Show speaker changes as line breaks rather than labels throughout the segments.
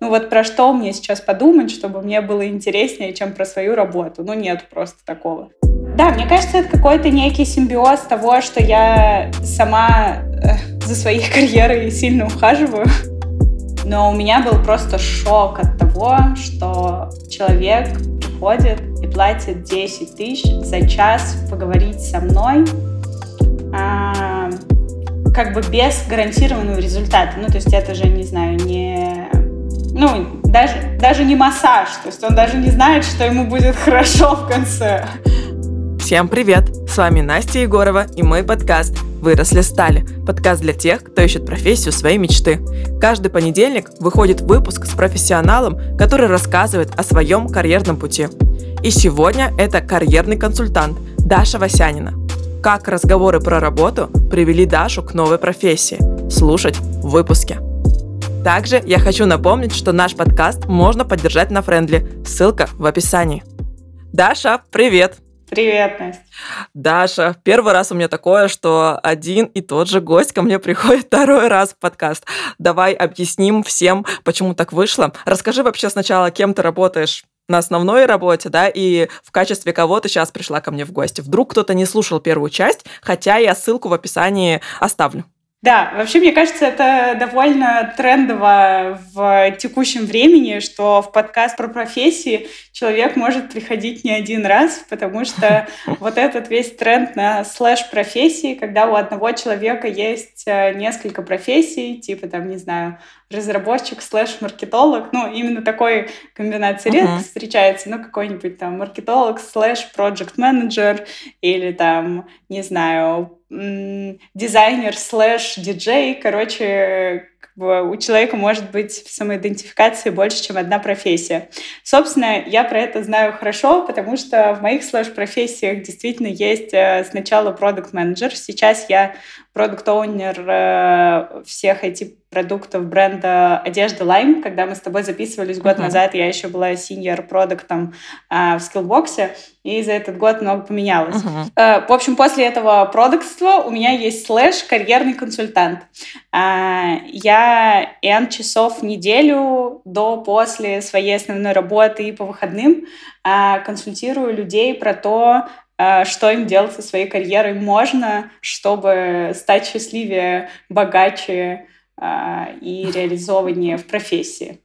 ну вот про что мне сейчас подумать, чтобы мне было интереснее, чем про свою работу. Ну нет просто такого. Да, мне кажется, это какой-то некий симбиоз того, что я сама э, за своей карьерой сильно ухаживаю. Но у меня был просто шок от того, что человек приходит и платит 10 тысяч за час поговорить со мной, а, как бы без гарантированного результата. Ну, то есть это же, не знаю, не... Ну, даже, даже не массаж. То есть он даже не знает, что ему будет хорошо в конце.
Всем привет! С вами Настя Егорова и мой подкаст «Выросли стали» – подкаст для тех, кто ищет профессию своей мечты. Каждый понедельник выходит выпуск с профессионалом, который рассказывает о своем карьерном пути. И сегодня это карьерный консультант Даша Васянина. Как разговоры про работу привели Дашу к новой профессии. Слушать в выпуске. Также я хочу напомнить, что наш подкаст можно поддержать на Френдли. Ссылка в описании. Даша, привет!
Привет, Настя.
Даша, первый раз у меня такое, что один и тот же гость ко мне приходит второй раз в подкаст. Давай объясним всем, почему так вышло. Расскажи вообще сначала, кем ты работаешь на основной работе, да, и в качестве кого ты сейчас пришла ко мне в гости. Вдруг кто-то не слушал первую часть, хотя я ссылку в описании оставлю.
Да, вообще, мне кажется, это довольно трендово в текущем времени, что в подкаст про профессии человек может приходить не один раз, потому что вот этот весь тренд на слэш-профессии, когда у одного человека есть э, несколько профессий, типа там, не знаю, разработчик слэш-маркетолог, ну, именно такой комбинации редко uh-huh. встречается, ну, какой-нибудь там маркетолог слэш-проект-менеджер или там, не знаю, дизайнер слэш диджей, короче, у человека может быть в самоидентификации больше, чем одна профессия. Собственно, я про это знаю хорошо, потому что в моих слэш-профессиях действительно есть э, сначала продукт менеджер сейчас я продукт-оунер э, всех этих продуктов бренда одежда Lime. Когда мы с тобой записывались год uh-huh. назад, я еще была senior продуктом э, в скиллбоксе, и за этот год много поменялось. Uh-huh. Э, в общем, после этого продуктства у меня есть слэш карьерный консультант. Э, я N часов в неделю до после своей основной работы и по выходным э, консультирую людей про то, что им делать со своей карьерой можно, чтобы стать счастливее, богаче и реализованнее в профессии.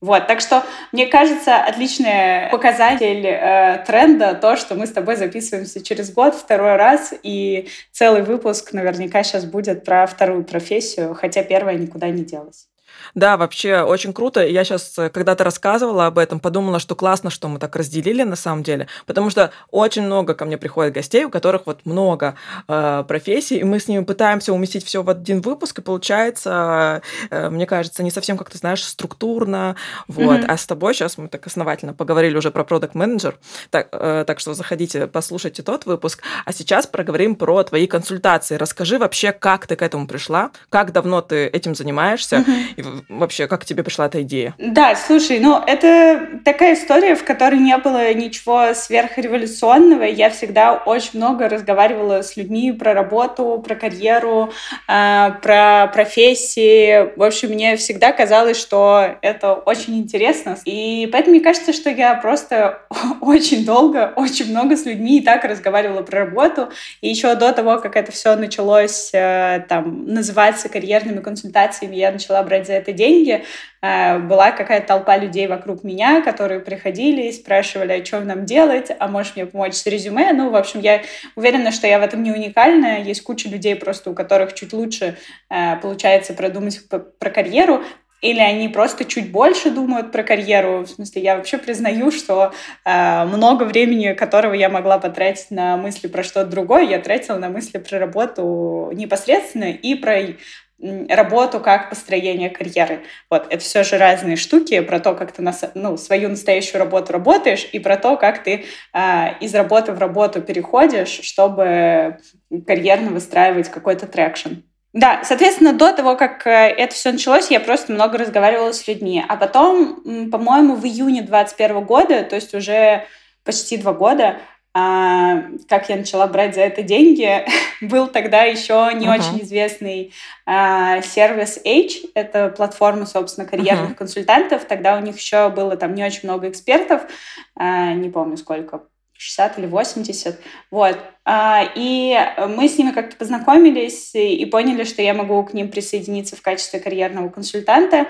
Вот, так что, мне кажется, отличный показатель э, тренда то, что мы с тобой записываемся через год второй раз, и целый выпуск наверняка сейчас будет про вторую профессию, хотя первая никуда не делась.
Да, вообще очень круто. Я сейчас, э, когда ты рассказывала об этом, подумала, что классно, что мы так разделили на самом деле, потому что очень много ко мне приходит гостей, у которых вот много э, профессий, и мы с ними пытаемся уместить все в один выпуск, и получается, э, мне кажется, не совсем, как ты знаешь, структурно. Вот. Mm-hmm. А с тобой сейчас мы так основательно поговорили уже про продукт менеджер так, э, так что заходите, послушайте тот выпуск. А сейчас проговорим про твои консультации. Расскажи вообще, как ты к этому пришла, как давно ты этим занимаешься, mm-hmm. И вообще, как тебе пришла эта идея?
Да, слушай, ну это такая история, в которой не было ничего сверхреволюционного. Я всегда очень много разговаривала с людьми про работу, про карьеру, э, про профессии. В общем, мне всегда казалось, что это очень интересно. И поэтому мне кажется, что я просто очень долго, очень много с людьми и так разговаривала про работу. И еще до того, как это все началось э, там называться карьерными консультациями, я начала брать за это деньги, э, была какая-то толпа людей вокруг меня, которые приходили и спрашивали, а что нам делать, а можешь мне помочь с резюме? Ну, в общем, я уверена, что я в этом не уникальная. Есть куча людей просто, у которых чуть лучше э, получается продумать про карьеру, или они просто чуть больше думают про карьеру. В смысле, я вообще признаю, что э, много времени, которого я могла потратить на мысли про что-то другое, я тратила на мысли про работу непосредственно и про работу как построение карьеры. Вот, это все же разные штуки про то, как ты на, ну, свою настоящую работу работаешь, и про то, как ты э, из работы в работу переходишь, чтобы карьерно выстраивать какой-то traction. Да, соответственно, до того, как э, это все началось, я просто много разговаривала с людьми. А потом, по-моему, в июне 2021 года, то есть уже почти два года, а, как я начала брать за это деньги, был тогда еще не uh-huh. очень известный а, сервис H, это платформа, собственно, карьерных uh-huh. консультантов. Тогда у них еще было там не очень много экспертов, а, не помню сколько, 60 или 80. Вот. А, и мы с ними как-то познакомились и поняли, что я могу к ним присоединиться в качестве карьерного консультанта.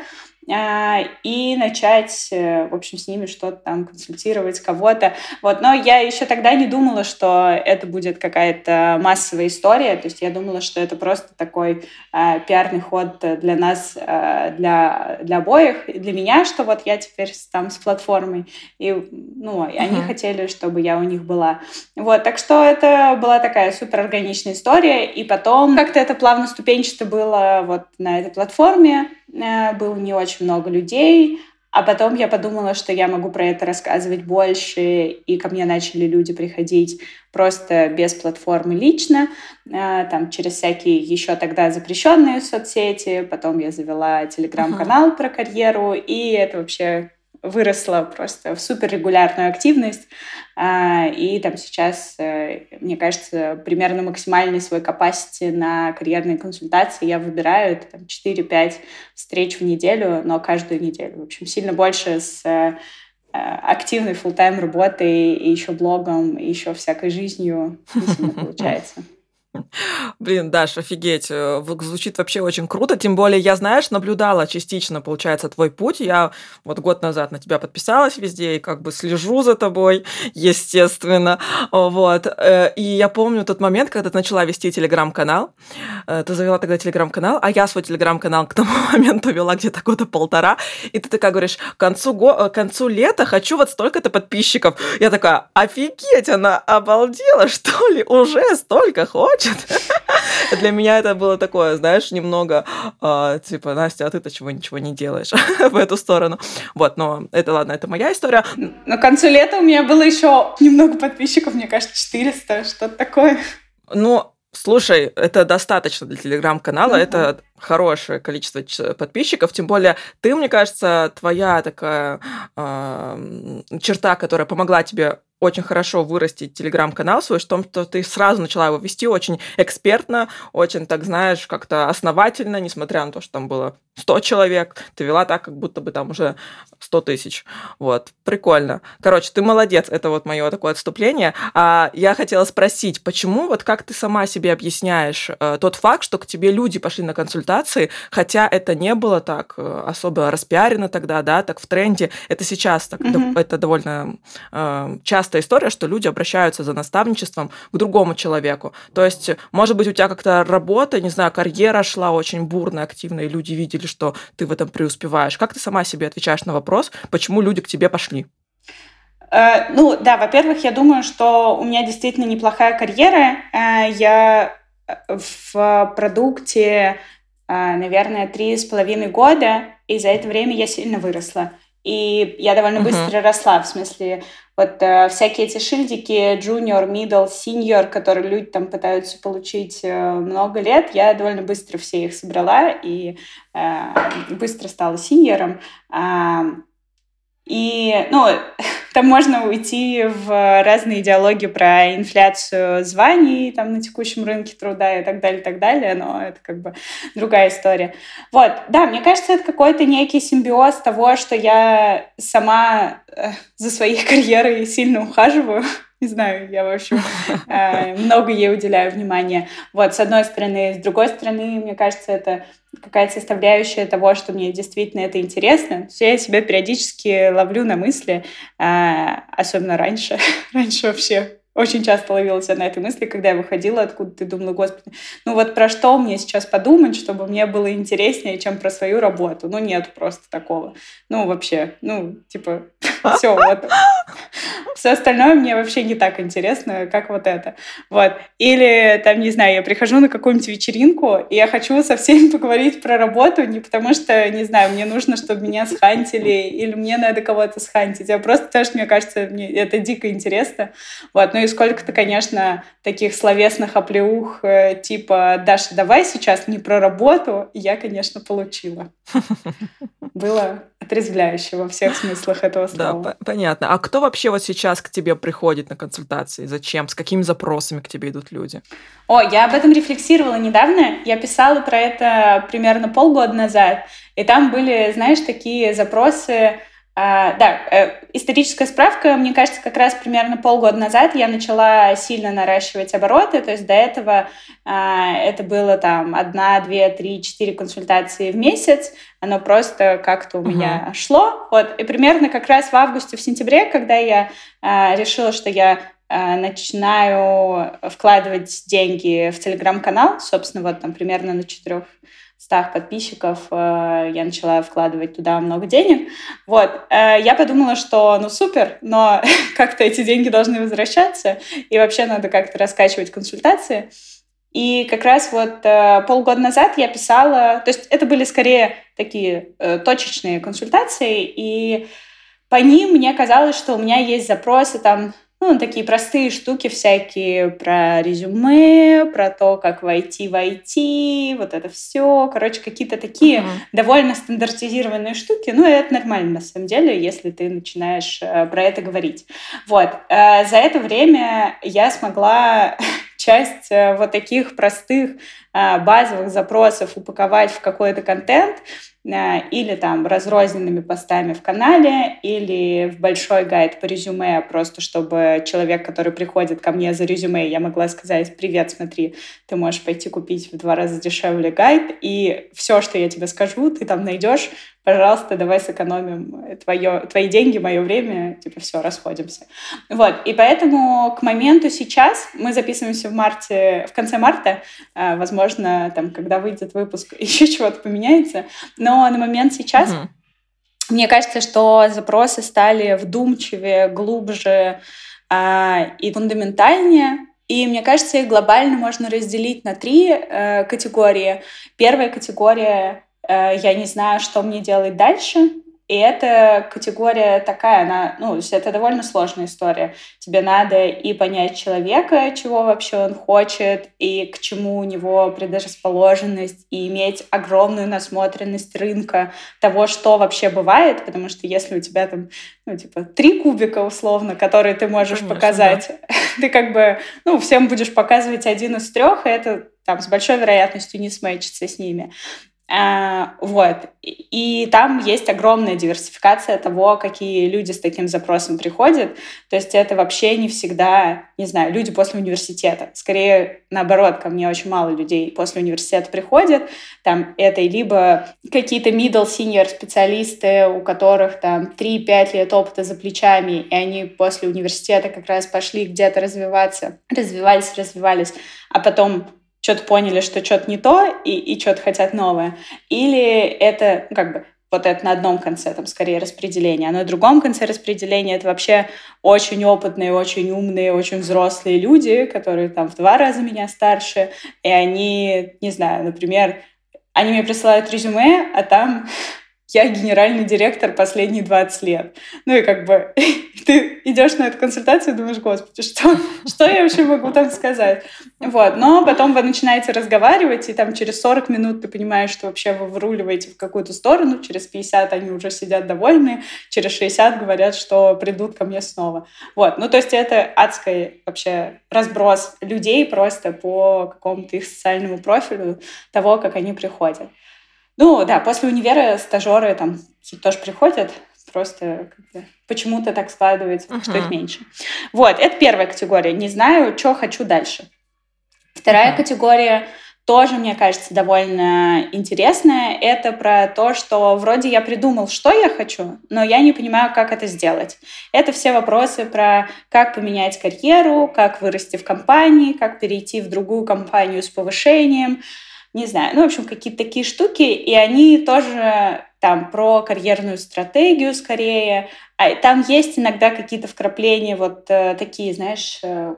А, и начать, э, в общем, с ними что-то там консультировать кого-то. Вот. Но я еще тогда не думала, что это будет какая-то массовая история. То есть я думала, что это просто такой э, пиарный ход для нас, э, для, для обоих, для меня, что вот я теперь там с платформой. И, ну, и они uh-huh. хотели, чтобы я у них была. Вот. Так что это была такая супер органичная история. И потом как-то это плавно ступенчато было вот на этой платформе. Э, было не очень много людей, а потом я подумала, что я могу про это рассказывать больше, и ко мне начали люди приходить просто без платформы лично, э, там через всякие еще тогда запрещенные соцсети. Потом я завела телеграм-канал uh-huh. про карьеру, и это вообще выросла просто в суперрегулярную активность. А, и там сейчас, э, мне кажется, примерно максимальный свой capacity на карьерные консультации я выбираю. Это там 4-5 встреч в неделю, но каждую неделю. В общем, сильно больше с э, активной full тайм работой и еще блогом, и еще всякой жизнью не сильно получается.
Блин, Даш, офигеть. Э, звучит вообще очень круто. Тем более, я, знаешь, наблюдала частично, получается, твой путь. Я вот год назад на тебя подписалась везде и как бы слежу за тобой, естественно. Вот. Э, и я помню тот момент, когда ты начала вести телеграм-канал. Э, ты завела тогда телеграм-канал, а я свой телеграм-канал к тому моменту вела где-то года полтора. И ты такая говоришь, к концу, го... к концу лета хочу вот столько-то подписчиков. Я такая, офигеть, она обалдела, что ли? Уже столько хочет? Хочет. Для меня это было такое, знаешь, немного э, типа, Настя, а ты-то чего ничего не делаешь в эту сторону. Вот, но это ладно, это моя история.
На концу лета у меня было еще немного подписчиков, мне кажется, 400, что-то такое.
Ну, Слушай, это достаточно для телеграм-канала, mm-hmm. это хорошее количество подписчиков, тем более ты, мне кажется, твоя такая э, черта, которая помогла тебе очень хорошо вырастить телеграм-канал свой, в том, что ты сразу начала его вести очень экспертно, очень, так знаешь, как-то основательно, несмотря на то, что там было 100 человек, ты вела так, как будто бы там уже 100 тысяч. Вот, прикольно. Короче, ты молодец, это вот мое такое отступление. А я хотела спросить, почему, вот как ты сама себе объясняешь э, тот факт, что к тебе люди пошли на консультации, хотя это не было так э, особо распиарено тогда, да, так в тренде, это сейчас так, mm-hmm. это довольно э, частая история, что люди обращаются за наставничеством к другому человеку. То есть, может быть, у тебя как-то работа, не знаю, карьера шла очень бурно, активно, и люди видели, что ты в этом преуспеваешь. Как ты сама себе отвечаешь на вопрос, почему люди к тебе пошли?
Э, ну, да, во-первых, я думаю, что у меня действительно неплохая карьера. Э, я в продукте, э, наверное, три с половиной года, и за это время я сильно выросла. И я довольно uh-huh. быстро росла, в смысле, вот э, всякие эти шильдики junior, middle, senior, которые люди там пытаются получить э, много лет, я довольно быстро все их собрала и э, быстро стала синьором. Э, и, ну, там можно уйти в разные идеологии про инфляцию званий там на текущем рынке труда и так далее, и так далее, но это как бы другая история. Вот, да, мне кажется, это какой-то некий симбиоз того, что я сама э, за своей карьерой сильно ухаживаю, не знаю, я, в общем, э, много ей уделяю внимания. Вот, с одной стороны. С другой стороны, мне кажется, это какая-то составляющая того, что мне действительно это интересно. Я себя периодически ловлю на мысли, э, особенно раньше. раньше вообще очень часто ловила себя на этой мысли, когда я выходила откуда-то и думала, господи, ну вот про что мне сейчас подумать, чтобы мне было интереснее, чем про свою работу? Ну нет просто такого. Ну вообще, ну типа, все, вот. Все остальное мне вообще не так интересно, как вот это. Вот. Или там, не знаю, я прихожу на какую-нибудь вечеринку, и я хочу со всеми поговорить про работу, не потому что, не знаю, мне нужно, чтобы меня схантили, или мне надо кого-то схантить, а просто потому что, мне кажется, мне это дико интересно. Вот. Ну и сколько-то, конечно, таких словесных оплеух, э, типа «Даша, давай сейчас не про работу», я, конечно, получила. Было отрезвляюще во всех смыслах этого слова.
Да, понятно. А кто вообще вот сейчас к тебе приходит на консультации? Зачем? С какими запросами к тебе идут люди?
О, я об этом рефлексировала недавно. Я писала про это примерно полгода назад. И там были, знаешь, такие запросы а, да, э, историческая справка, мне кажется, как раз примерно полгода назад я начала сильно наращивать обороты, то есть до этого а, это было там одна, две, три, четыре консультации в месяц, оно просто как-то у uh-huh. меня шло, вот, и примерно как раз в августе, в сентябре, когда я а, решила, что я начинаю вкладывать деньги в телеграм-канал, собственно, вот там примерно на четырех 100 подписчиков э, я начала вкладывать туда много денег. Вот. Э, я подумала, что ну супер, но как-то эти деньги должны возвращаться, и вообще надо как-то раскачивать консультации. И как раз вот э, полгода назад я писала, то есть это были скорее такие э, точечные консультации, и по ним мне казалось, что у меня есть запросы там ну, такие простые штуки всякие про резюме, про то, как войти в IT, вот это все. Короче, какие-то такие uh-huh. довольно стандартизированные штуки. Ну, это нормально, на самом деле, если ты начинаешь э, про это говорить. Вот. Э, за это время я смогла часть э, вот таких простых базовых запросов упаковать в какой-то контент, или там разрозненными постами в канале, или в большой гайд по резюме, просто чтобы человек, который приходит ко мне за резюме, я могла сказать, привет, смотри, ты можешь пойти купить в два раза дешевле гайд, и все, что я тебе скажу, ты там найдешь пожалуйста, давай сэкономим твое, твои деньги, мое время, типа, все, расходимся. Вот, и поэтому к моменту сейчас, мы записываемся в марте, в конце марта, э, возможно, там, когда выйдет выпуск, еще чего-то поменяется, но на момент сейчас угу. мне кажется, что запросы стали вдумчивее, глубже э, и фундаментальнее, и мне кажется, их глобально можно разделить на три э, категории. Первая категория я не знаю, что мне делать дальше. И эта категория такая, она, ну, это довольно сложная история. Тебе надо и понять человека, чего вообще он хочет, и к чему у него предрасположенность, и иметь огромную насмотренность рынка того, что вообще бывает, потому что если у тебя там, ну, типа, три кубика условно, которые ты можешь Конечно, показать, да. ты как бы, ну, всем будешь показывать один из трех, и это там с большой вероятностью не смычится с ними. А, вот. И там есть огромная диверсификация того, какие люди с таким запросом приходят. То есть это вообще не всегда, не знаю, люди после университета. Скорее, наоборот, ко мне очень мало людей после университета приходят. Там это либо какие-то middle senior специалисты, у которых там 3-5 лет опыта за плечами, и они после университета как раз пошли где-то развиваться, развивались, развивались, а потом что-то поняли, что что-то не то, и, и что-то хотят новое. Или это, ну, как бы, вот это на одном конце, там, скорее, распределение. А на другом конце распределения это вообще очень опытные, очень умные, очень взрослые люди, которые там в два раза меня старше, и они, не знаю, например, они мне присылают резюме, а там я генеральный директор последние 20 лет. Ну и как бы ты идешь на эту консультацию и думаешь, господи, что, что я вообще могу там сказать? Вот. Но потом вы начинаете разговаривать, и там через 40 минут ты понимаешь, что вообще вы вруливаете в какую-то сторону, через 50 они уже сидят довольны, через 60 говорят, что придут ко мне снова. Вот. Ну то есть это адский вообще разброс людей просто по какому-то их социальному профилю того, как они приходят. Ну да, после универа стажеры там тоже приходят, просто почему-то так складывается, uh-huh. что их меньше. Вот, это первая категория. Не знаю, что хочу дальше. Вторая uh-huh. категория тоже, мне кажется, довольно интересная. Это про то, что вроде я придумал, что я хочу, но я не понимаю, как это сделать. Это все вопросы про как поменять карьеру, как вырасти в компании, как перейти в другую компанию с повышением, не знаю, ну, в общем, какие-то такие штуки, и они тоже там про карьерную стратегию скорее, а там есть иногда какие-то вкрапления вот э, такие, знаешь, э,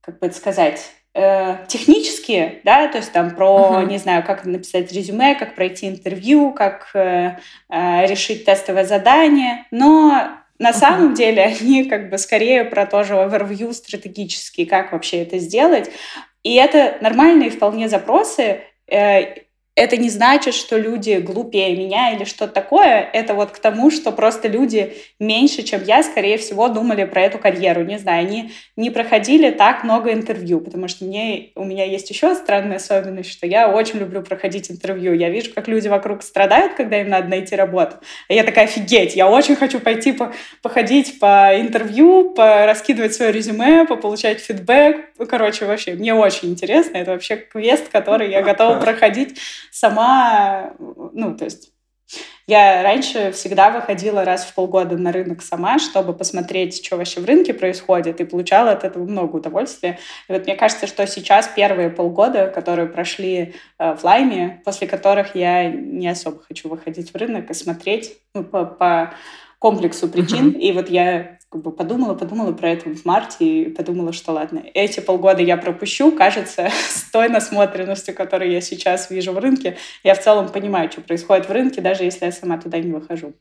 как бы это сказать, э, технические, да, то есть там про, uh-huh. не знаю, как написать резюме, как пройти интервью, как э, э, решить тестовое задание, но на самом деле они как бы скорее про тоже овервью стратегический, как вообще это сделать. И это нормальные вполне запросы. Это не значит, что люди глупее меня или что-то такое. Это вот к тому, что просто люди меньше, чем я, скорее всего, думали про эту карьеру. Не знаю, они не проходили так много интервью, потому что мне, у меня есть еще странная особенность, что я очень люблю проходить интервью. Я вижу, как люди вокруг страдают, когда им надо найти работу. И я такая, офигеть, я очень хочу пойти по, походить по интервью, по раскидывать свое резюме, получать фидбэк. Ну, короче, вообще, мне очень интересно. Это вообще квест, который я готова проходить сама, ну, то есть я раньше всегда выходила раз в полгода на рынок сама, чтобы посмотреть, что вообще в рынке происходит, и получала от этого много удовольствия. И вот мне кажется, что сейчас первые полгода, которые прошли э, в Лайме, после которых я не особо хочу выходить в рынок и смотреть ну, по, по комплексу причин. Uh-huh. И вот я как бы подумала, подумала про это в марте и подумала, что ладно, эти полгода я пропущу, кажется, с той насмотренностью, которую я сейчас вижу в рынке, я в целом понимаю, что происходит в рынке, даже если я сама туда не выхожу.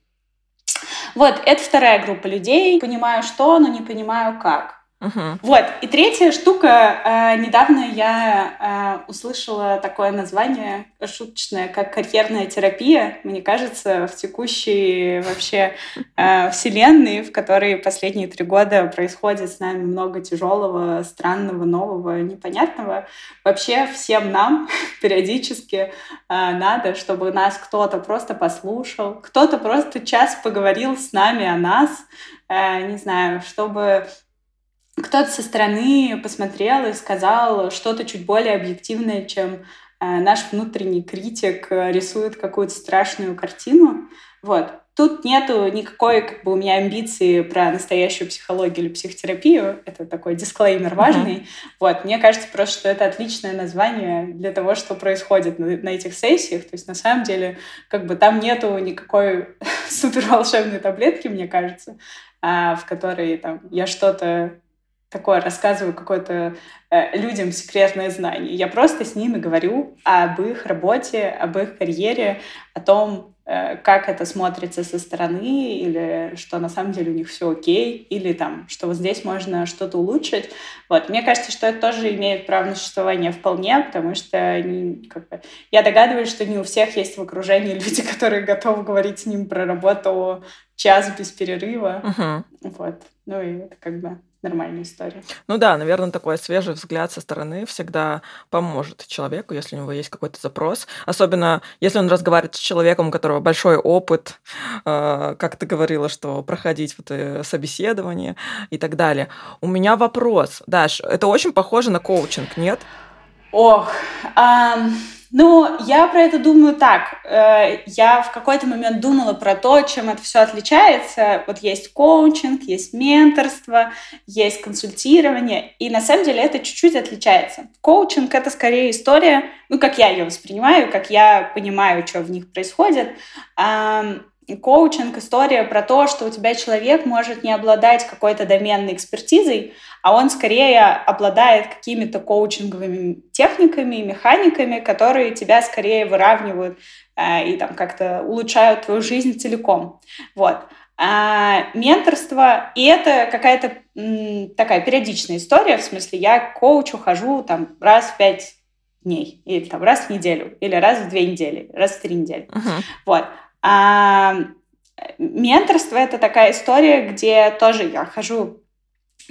Вот, это вторая группа людей. Понимаю, что, но не понимаю, как.
Угу.
Вот. И третья штука. Э, недавно я э, услышала такое название шуточное, как карьерная терапия. Мне кажется, в текущей вообще э, вселенной, в которой последние три года происходит с нами много тяжелого, странного, нового, непонятного, вообще всем нам периодически э, надо, чтобы нас кто-то просто послушал, кто-то просто час поговорил с нами о нас, э, не знаю, чтобы кто-то со стороны посмотрел и сказал что-то чуть более объективное, чем э, наш внутренний критик э, рисует какую-то страшную картину. Вот. Тут нету никакой как бы у меня амбиции про настоящую психологию или психотерапию. Это такой дисклеймер важный. Uh-huh. Вот. Мне кажется просто, что это отличное название для того, что происходит на, на этих сессиях. То есть на самом деле как бы там нету никакой супер волшебной таблетки, мне кажется, а, в которой там я что-то такое рассказываю какое-то э, людям секретное знание. Я просто с ними говорю об их работе, об их карьере, о том, э, как это смотрится со стороны, или что на самом деле у них все окей, или там, что вот здесь можно что-то улучшить. Вот. Мне кажется, что это тоже имеет право на существование вполне, потому что они, как бы, я догадываюсь, что не у всех есть в окружении люди, которые готовы говорить с ним про работу час без перерыва.
Uh-huh.
Вот. Ну и это как бы нормальная история.
Ну да, наверное, такой свежий взгляд со стороны всегда поможет человеку, если у него есть какой-то запрос. Особенно, если он разговаривает с человеком, у которого большой опыт, э, как ты говорила, что проходить вот э, собеседование и так далее. У меня вопрос, Даш, это очень похоже на коучинг, нет?
Ох, um... Ну, я про это думаю так. Э, я в какой-то момент думала про то, чем это все отличается. Вот есть коучинг, есть менторство, есть консультирование. И на самом деле это чуть-чуть отличается. Коучинг — это скорее история, ну, как я ее воспринимаю, как я понимаю, что в них происходит коучинг — история про то, что у тебя человек может не обладать какой-то доменной экспертизой, а он скорее обладает какими-то коучинговыми техниками, механиками, которые тебя скорее выравнивают э, и там как-то улучшают твою жизнь целиком. Вот. А менторство, и это какая-то м, такая периодичная история, в смысле я к коучу хожу там раз в пять дней, или там раз в неделю, или раз в две недели, раз в три недели.
Uh-huh.
Вот. А менторство — это такая история, где тоже я хожу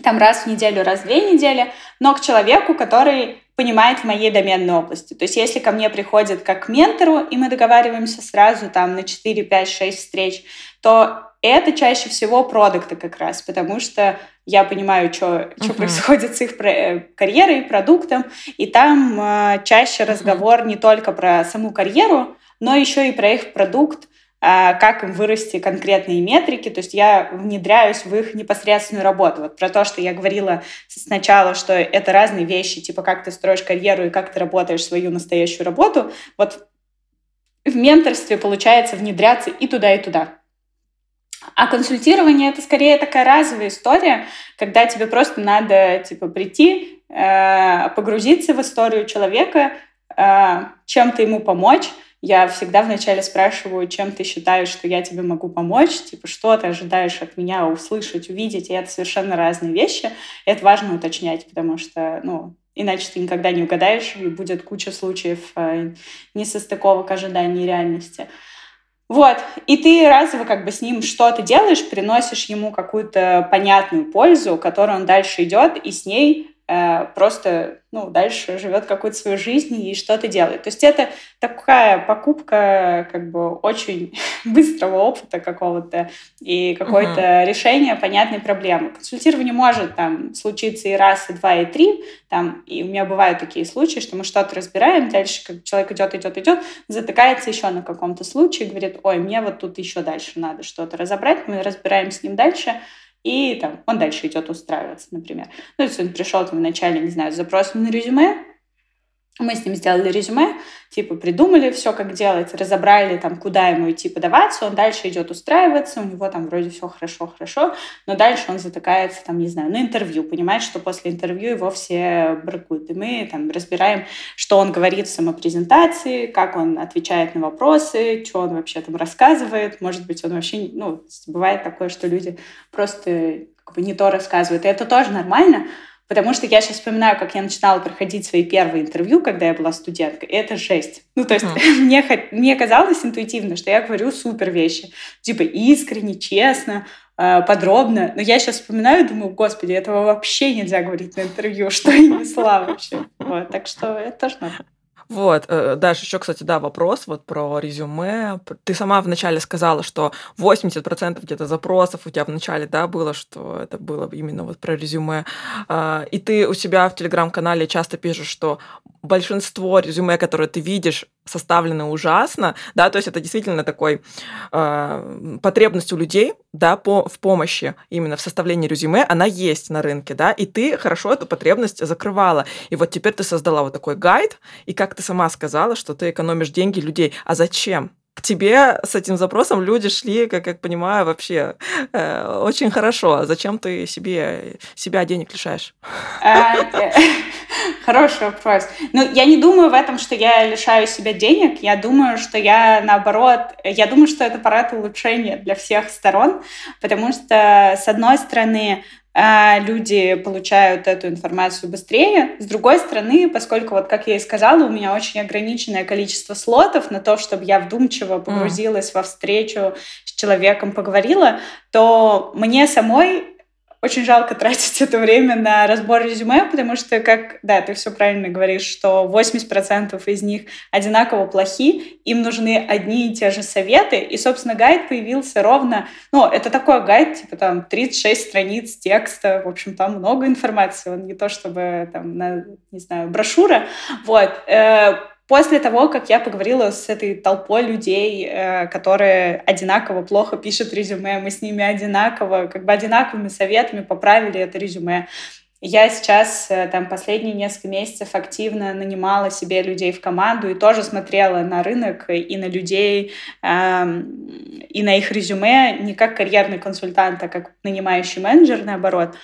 там раз в неделю, раз в две недели, но к человеку, который понимает в моей доменной области. То есть если ко мне приходит как к ментору, и мы договариваемся сразу там на 4, 5, 6 встреч, то это чаще всего продукты как раз, потому что я понимаю, что, uh-huh. происходит с их э, карьерой, продуктом, и там э, чаще uh-huh. разговор не только про саму карьеру, но еще и про их продукт, как им вырасти конкретные метрики. То есть я внедряюсь в их непосредственную работу. Вот про то, что я говорила сначала, что это разные вещи, типа как ты строишь карьеру и как ты работаешь свою настоящую работу. Вот в менторстве получается внедряться и туда, и туда. А консультирование это скорее такая разовая история, когда тебе просто надо типа прийти, э, погрузиться в историю человека, э, чем-то ему помочь, я всегда вначале спрашиваю, чем ты считаешь, что я тебе могу помочь, типа, что ты ожидаешь от меня услышать, увидеть, и это совершенно разные вещи. Это важно уточнять, потому что, ну, иначе ты никогда не угадаешь, и будет куча случаев э, несостыковок ожиданий реальности. Вот, и ты разово как бы с ним что-то делаешь, приносишь ему какую-то понятную пользу, которую он дальше идет, и с ней просто ну, дальше живет какую-то свою жизнь и что-то делает. То есть это такая покупка как бы очень быстрого опыта какого-то и какое-то uh-huh. решение понятной проблемы. Консультирование может там случиться и раз, и два, и три. Там, и у меня бывают такие случаи, что мы что-то разбираем, дальше как человек идет, идет, идет, затыкается еще на каком-то случае, говорит, ой, мне вот тут еще дальше надо что-то разобрать, мы разбираем с ним дальше, и там он дальше идет устраиваться, например. Ну, есть он пришел там вначале, не знаю, с запросом на резюме, мы с ним сделали резюме, типа придумали все, как делать, разобрали там, куда ему идти подаваться, он дальше идет устраиваться, у него там вроде все хорошо-хорошо, но дальше он затыкается, там, не знаю, на интервью, понимает, что после интервью его все бракуют. И мы там разбираем, что он говорит в самопрезентации, как он отвечает на вопросы, что он вообще там рассказывает, может быть, он вообще, ну, бывает такое, что люди просто как бы не то рассказывают, и это тоже нормально, Потому что я сейчас вспоминаю, как я начинала проходить свои первые интервью, когда я была студенткой. И это жесть. Ну, то есть mm. мне, мне казалось интуитивно, что я говорю супер вещи. Типа искренне, честно, э, подробно. Но я сейчас вспоминаю и думаю, господи, этого вообще нельзя говорить на интервью, что я несла вообще. Вот, так что это тоже надо.
Вот, э, Даш, еще, кстати, да, вопрос вот про резюме. Ты сама вначале сказала, что 80% где-то запросов у тебя вначале, да, было, что это было именно вот про резюме. А, и ты у себя в Телеграм-канале часто пишешь, что большинство резюме, которые ты видишь, составлены ужасно, да, то есть это действительно такой э, потребность у людей, да, по, в помощи именно в составлении резюме, она есть на рынке, да, и ты хорошо эту потребность закрывала. И вот теперь ты создала вот такой гайд, и как ты сама сказала, что ты экономишь деньги людей. А зачем? Тебе с этим запросом люди шли, как я понимаю, вообще э, очень хорошо. Зачем ты себе себя денег лишаешь? А,
э, хороший вопрос. Ну, я не думаю в этом, что я лишаю себя денег. Я думаю, что я наоборот, я думаю, что это парад улучшения для всех сторон, потому что, с одной стороны, люди получают эту информацию быстрее. С другой стороны, поскольку, вот как я и сказала, у меня очень ограниченное количество слотов на то, чтобы я вдумчиво погрузилась mm. во встречу с человеком, поговорила, то мне самой очень жалко тратить это время на разбор резюме, потому что, как, да, ты все правильно говоришь, что 80% из них одинаково плохи, им нужны одни и те же советы, и, собственно, гайд появился ровно, ну, это такой гайд, типа там 36 страниц текста, в общем, там много информации, он не то чтобы там, на, не знаю, брошюра, вот, э, После того, как я поговорила с этой толпой людей, э, которые одинаково плохо пишут резюме, мы с ними одинаково, как бы одинаковыми советами поправили это резюме. Я сейчас э, там последние несколько месяцев активно нанимала себе людей в команду и тоже смотрела на рынок и на людей, эм, и на их резюме не как карьерный консультант, а как нанимающий менеджер, наоборот.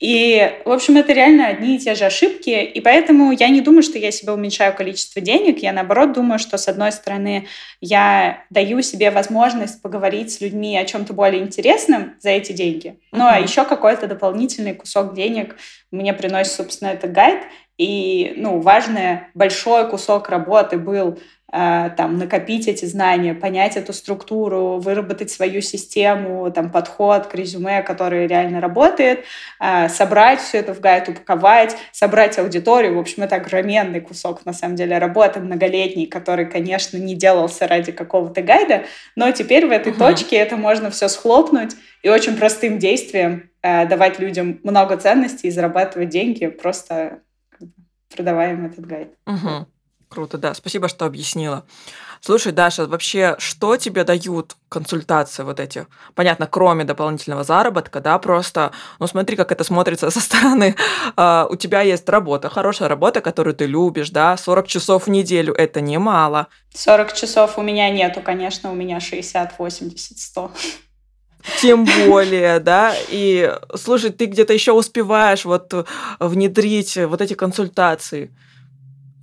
И, в общем, это реально одни и те же ошибки, и поэтому я не думаю, что я себе уменьшаю количество денег, я наоборот думаю, что, с одной стороны, я даю себе возможность поговорить с людьми о чем-то более интересном за эти деньги, ну uh-huh. а еще какой-то дополнительный кусок денег мне приносит, собственно, этот гайд, и, ну, важный большой кусок работы был Э, там, накопить эти знания, понять эту структуру, выработать свою систему, там, подход к резюме, который реально работает, э, собрать все это в гайд, упаковать, собрать аудиторию. В общем, это огроменный кусок, на самом деле, работы многолетний, который, конечно, не делался ради какого-то гайда, но теперь в этой угу. точке это можно все схлопнуть и очень простым действием э, давать людям много ценностей и зарабатывать деньги, просто продавая им этот гайд.
Угу. Круто, да. Спасибо, что объяснила. Слушай, Даша, вообще, что тебе дают консультации вот эти? Понятно, кроме дополнительного заработка, да, просто, ну смотри, как это смотрится со стороны. Uh, у тебя есть работа, хорошая работа, которую ты любишь, да, 40 часов в неделю, это немало.
40 часов у меня нету, конечно, у меня 60, 80, 100.
Тем более, да. И слушай, ты где-то еще успеваешь вот внедрить вот эти консультации.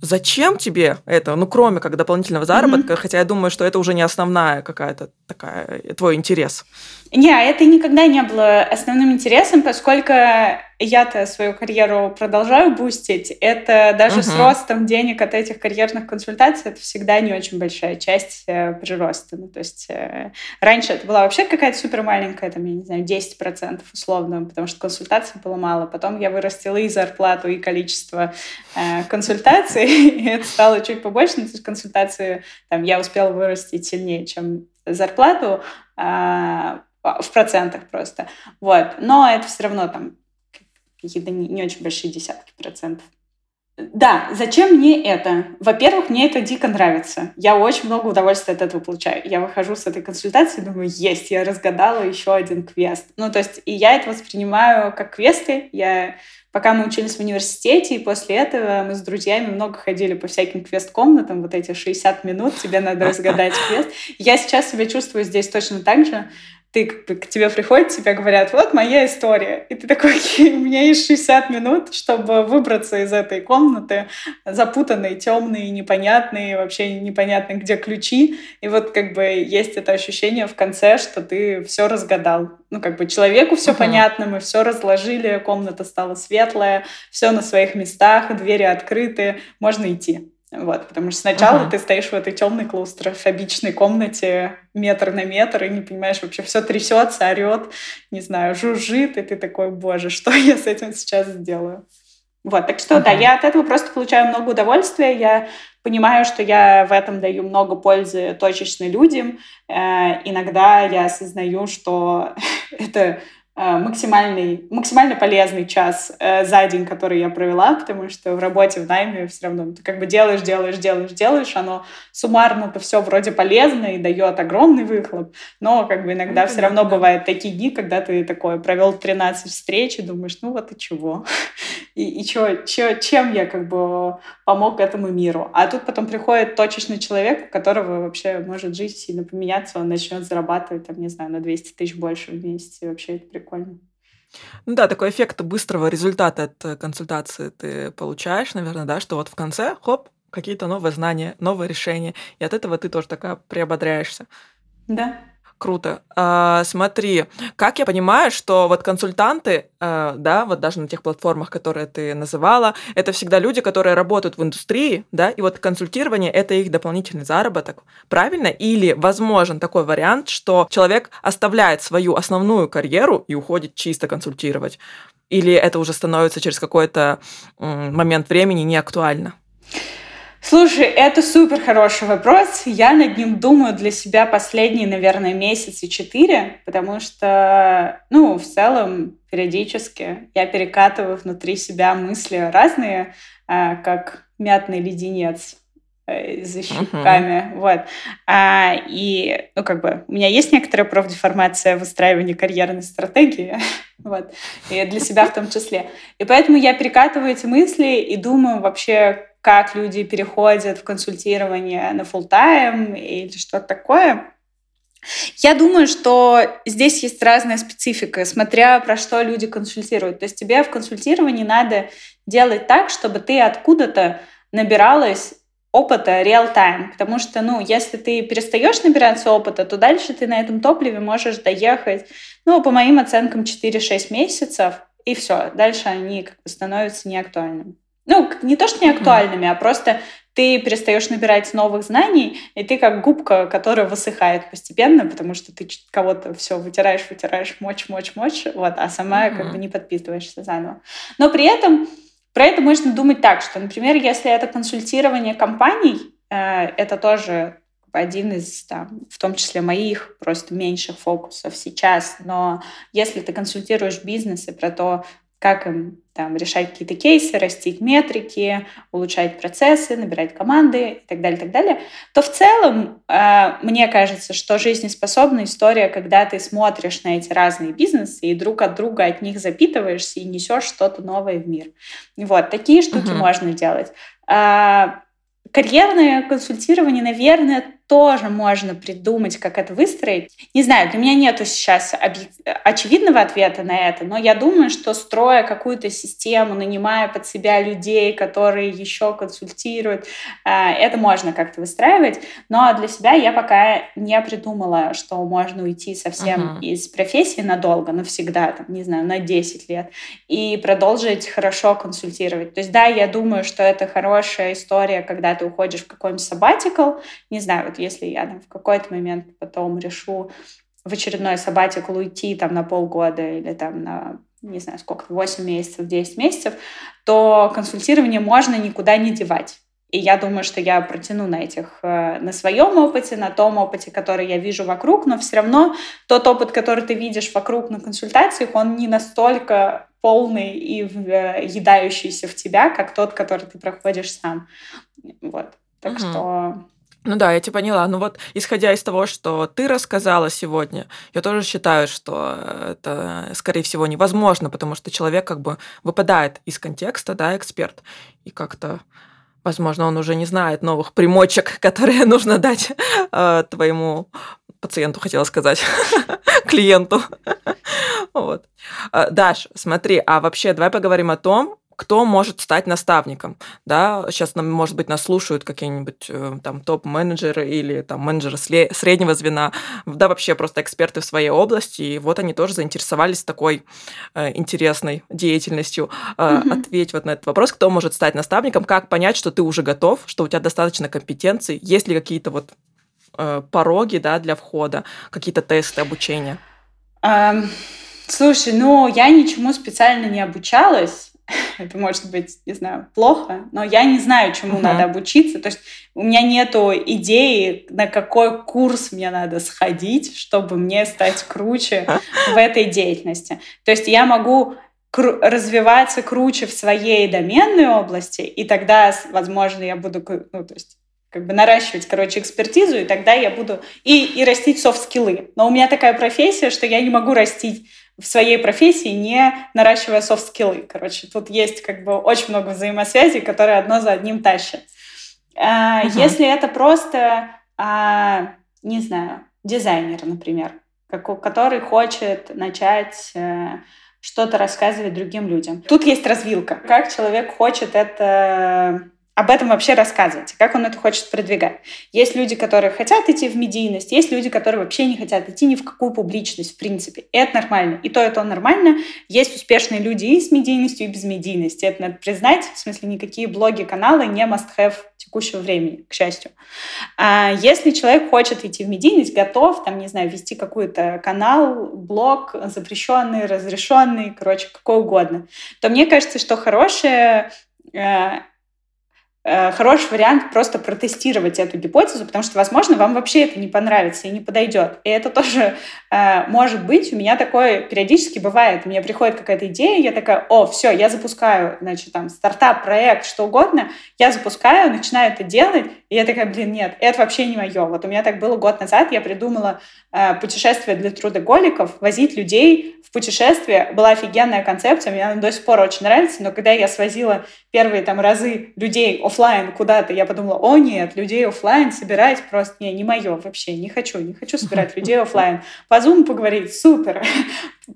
Зачем тебе это? Ну, кроме как дополнительного заработка, mm-hmm. хотя я думаю, что это уже не основная какая-то такая твой интерес.
Не, это никогда не было основным интересом, поскольку я-то свою карьеру продолжаю бустить. Это даже uh-huh. с ростом денег от этих карьерных консультаций, это всегда не очень большая часть э, прироста. Ну, то есть э, раньше это была вообще какая-то супер маленькая, там, я не знаю, 10% условно, потому что консультаций было мало. Потом я вырастила и зарплату, и количество э, консультаций, и это стало чуть побольше. Ну, то есть консультации там, я успела вырастить сильнее, чем зарплату. Э, в процентах просто. Вот. Но это все равно там какие-то не, не очень большие десятки процентов. Да, зачем мне это? Во-первых, мне это дико нравится. Я очень много удовольствия от этого получаю. Я выхожу с этой консультации, думаю, есть, я разгадала еще один квест. Ну, то есть, и я это воспринимаю как квесты. Я пока мы учились в университете, и после этого мы с друзьями много ходили по всяким квест-комнатам, вот эти 60 минут, тебе надо разгадать квест. Я сейчас себя чувствую здесь точно так же ты к тебе приходят, тебе говорят, вот моя история. И ты такой, у меня есть 60 минут, чтобы выбраться из этой комнаты, запутанной, темной, непонятной, вообще непонятно, где ключи. И вот как бы есть это ощущение в конце, что ты все разгадал. Ну, как бы человеку все uh-huh. понятно, мы все разложили, комната стала светлая, все на своих местах, двери открыты, можно идти. Вот, потому что сначала uh-huh. ты стоишь в этой темной клаустрофобичной комнате метр на метр и не понимаешь, вообще все трясется, орет, не знаю, жужжит, и ты такой, боже, что я с этим сейчас сделаю? Вот, так что uh-huh. да, я от этого просто получаю много удовольствия, я понимаю, что я в этом даю много пользы точечно людям. Э, иногда я осознаю, что это максимальный, максимально полезный час э, за день, который я провела, потому что в работе, в найме все равно ты как бы делаешь, делаешь, делаешь, делаешь, оно суммарно-то все вроде полезно и дает огромный выхлоп, но как бы иногда ну, все равно бывают такие дни, когда ты такой провел 13 встреч и думаешь, ну вот и чего, и, и чё, чё, чем я как бы помог этому миру. А тут потом приходит точечный человек, у которого вообще может жизнь сильно поменяться, он начнет зарабатывать, там, не знаю, на 200 тысяч больше в месяц, и вообще это прикольно.
Ну да, такой эффект быстрого результата от э, консультации ты получаешь, наверное, да, что вот в конце, хоп, какие-то новые знания, новые решения, и от этого ты тоже такая приободряешься.
Да.
Круто. А, смотри, как я понимаю, что вот консультанты, а, да, вот даже на тех платформах, которые ты называла, это всегда люди, которые работают в индустрии, да, и вот консультирование это их дополнительный заработок, правильно? Или возможен такой вариант, что человек оставляет свою основную карьеру и уходит чисто консультировать? Или это уже становится через какой-то момент времени не актуально?
Слушай, это супер хороший вопрос. Я над ним думаю для себя последние, наверное, месяцы четыре, потому что, ну, в целом, периодически я перекатываю внутри себя мысли разные, а, как мятный леденец э, за щеками. Uh-huh. Вот. А, и, ну, как бы, у меня есть некоторая профдеформация выстраивания карьерной стратегии, вот, и для себя в том числе. И поэтому я перекатываю эти мысли и думаю вообще, как люди переходят в консультирование на full time или что-то такое. Я думаю, что здесь есть разная специфика, смотря про что люди консультируют. То есть тебе в консультировании надо делать так, чтобы ты откуда-то набиралась опыта real-time. Потому что, ну, если ты перестаешь набираться опыта, то дальше ты на этом топливе можешь доехать, ну, по моим оценкам, 4-6 месяцев, и все. Дальше они как бы становятся неактуальными. Ну, не то, что не актуальными, а просто ты перестаешь набирать новых знаний, и ты как губка, которая высыхает постепенно, потому что ты кого-то все вытираешь, вытираешь, мочь, мочь, мочь, вот, а сама mm-hmm. как бы не подпитываешься заново. Но при этом про это можно думать так, что, например, если это консультирование компаний, э, это тоже один из, там, в том числе моих, просто меньших фокусов сейчас. Но если ты консультируешь бизнесы про то, как им там, решать какие-то кейсы, растить метрики, улучшать процессы, набирать команды и так далее, так далее, то в целом э, мне кажется, что жизнеспособная история, когда ты смотришь на эти разные бизнесы и друг от друга от них запитываешься и несешь что-то новое в мир. Вот, такие штуки uh-huh. можно делать. Э, карьерное консультирование, наверное, тоже можно придумать, как это выстроить. Не знаю, для меня нету сейчас очевидного ответа на это, но я думаю, что строя какую-то систему, нанимая под себя людей, которые еще консультируют, э, это можно как-то выстраивать. Но для себя я пока не придумала, что можно уйти совсем uh-huh. из профессии надолго, навсегда, там, не знаю, на 10 лет, и продолжить хорошо консультировать. То есть да, я думаю, что это хорошая история, когда ты уходишь в какой-нибудь sabbatical, не знаю, если я там в какой-то момент потом решу в очередной сабатикл уйти там на полгода или там на не знаю сколько, 8 месяцев, 10 месяцев, то консультирование можно никуда не девать. И я думаю, что я протяну на этих, э, на своем опыте, на том опыте, который я вижу вокруг, но все равно тот опыт, который ты видишь вокруг на консультациях, он не настолько полный и въедающийся в тебя, как тот, который ты проходишь сам. Вот. Так угу. что
ну да, я тебя поняла. Ну вот, исходя из того, что ты рассказала сегодня, я тоже считаю, что это, скорее всего, невозможно, потому что человек как бы выпадает из контекста, да, эксперт, и как-то Возможно, он уже не знает новых примочек, которые нужно дать э, твоему пациенту, хотела сказать, клиенту. вот. Э, Даш, смотри, а вообще давай поговорим о том, кто может стать наставником. Да? Сейчас, может быть, нас слушают какие-нибудь э, там топ-менеджеры или там менеджеры среднего звена, да вообще просто эксперты в своей области, и вот они тоже заинтересовались такой э, интересной деятельностью. Э, угу. Ответь вот на этот вопрос, кто может стать наставником, как понять, что ты уже готов, что у тебя достаточно компетенций, есть ли какие-то вот э, пороги да, для входа, какие-то тесты обучения?
Um... Слушай, ну я ничему специально не обучалась, это может быть, не знаю, плохо, но я не знаю, чему uh-huh. надо обучиться. То есть у меня нету идеи, на какой курс мне надо сходить, чтобы мне стать круче в этой деятельности. То есть я могу развиваться круче в своей доменной области, и тогда, возможно, я буду, ну, то есть как бы наращивать, короче, экспертизу, и тогда я буду и, и растить софт-скиллы. Но у меня такая профессия, что я не могу растить в своей профессии, не наращивая софт-скиллы. Короче, тут есть как бы очень много взаимосвязей, которые одно за одним тащат. Угу. Если это просто, а, не знаю, дизайнер, например, который хочет начать э, что-то рассказывать другим людям. Тут есть развилка. Как человек хочет это об этом вообще рассказывать, как он это хочет продвигать. Есть люди, которые хотят идти в медийность, есть люди, которые вообще не хотят идти ни в какую публичность, в принципе. И это нормально. И то, и то нормально. Есть успешные люди и с медийностью, и без медийности. Это надо признать. В смысле, никакие блоги, каналы не must-have текущего времени, к счастью. А если человек хочет идти в медийность, готов, там, не знаю, вести какой-то канал, блог, запрещенный, разрешенный, короче, какой угодно, то мне кажется, что хорошее э, хороший вариант просто протестировать эту гипотезу, потому что, возможно, вам вообще это не понравится и не подойдет. И это тоже э, может быть. У меня такое периодически бывает. Мне приходит какая-то идея, я такая, о, все, я запускаю, значит, там, стартап, проект, что угодно. Я запускаю, начинаю это делать, и я такая, блин, нет, это вообще не мое. Вот у меня так было год назад, я придумала э, путешествие для трудоголиков, возить людей в путешествие. Была офигенная концепция, мне она до сих пор очень нравится, но когда я свозила первые там разы людей офлайн куда-то, я подумала, о нет, людей офлайн собирать просто не, не мое вообще, не хочу, не хочу собирать людей офлайн. По Zoom поговорить, супер.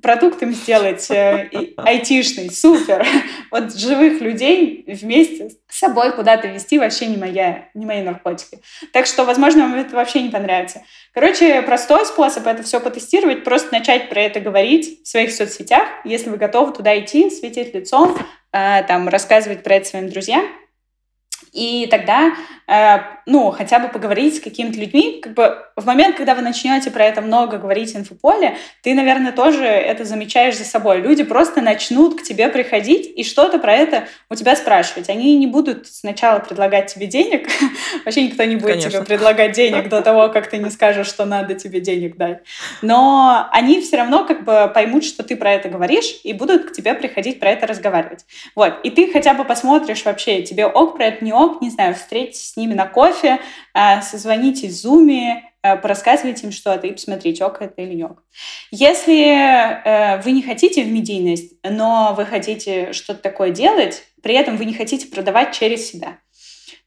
Продукт им сделать э, айтишный, супер. Вот живых людей вместе с собой куда-то вести вообще не моя, не мои наркотики. Так что, возможно, вам это вообще не понравится. Короче, простой способ это все потестировать, просто начать про это говорить в своих соцсетях, если вы готовы туда идти, светить лицом, Э, там, рассказывать про это своим друзьям. И тогда Э, ну, хотя бы поговорить с какими-то людьми. Как бы в момент, когда вы начнете про это много говорить в инфополе, ты, наверное, тоже это замечаешь за собой. Люди просто начнут к тебе приходить и что-то про это у тебя спрашивать. Они не будут сначала предлагать тебе денег. Вообще никто не будет Конечно. тебе предлагать денег до того, как ты не скажешь, что надо тебе денег дать. Но они все равно как бы поймут, что ты про это говоришь, и будут к тебе приходить про это разговаривать. Вот. И ты хотя бы посмотришь вообще, тебе ок про это, не ок, не знаю, встретиться с ними на кофе, э, созвоните в зуме, э, порассказывайте им что-то и посмотрите, ок это или не ок. Если э, вы не хотите в медийность, но вы хотите что-то такое делать, при этом вы не хотите продавать через себя,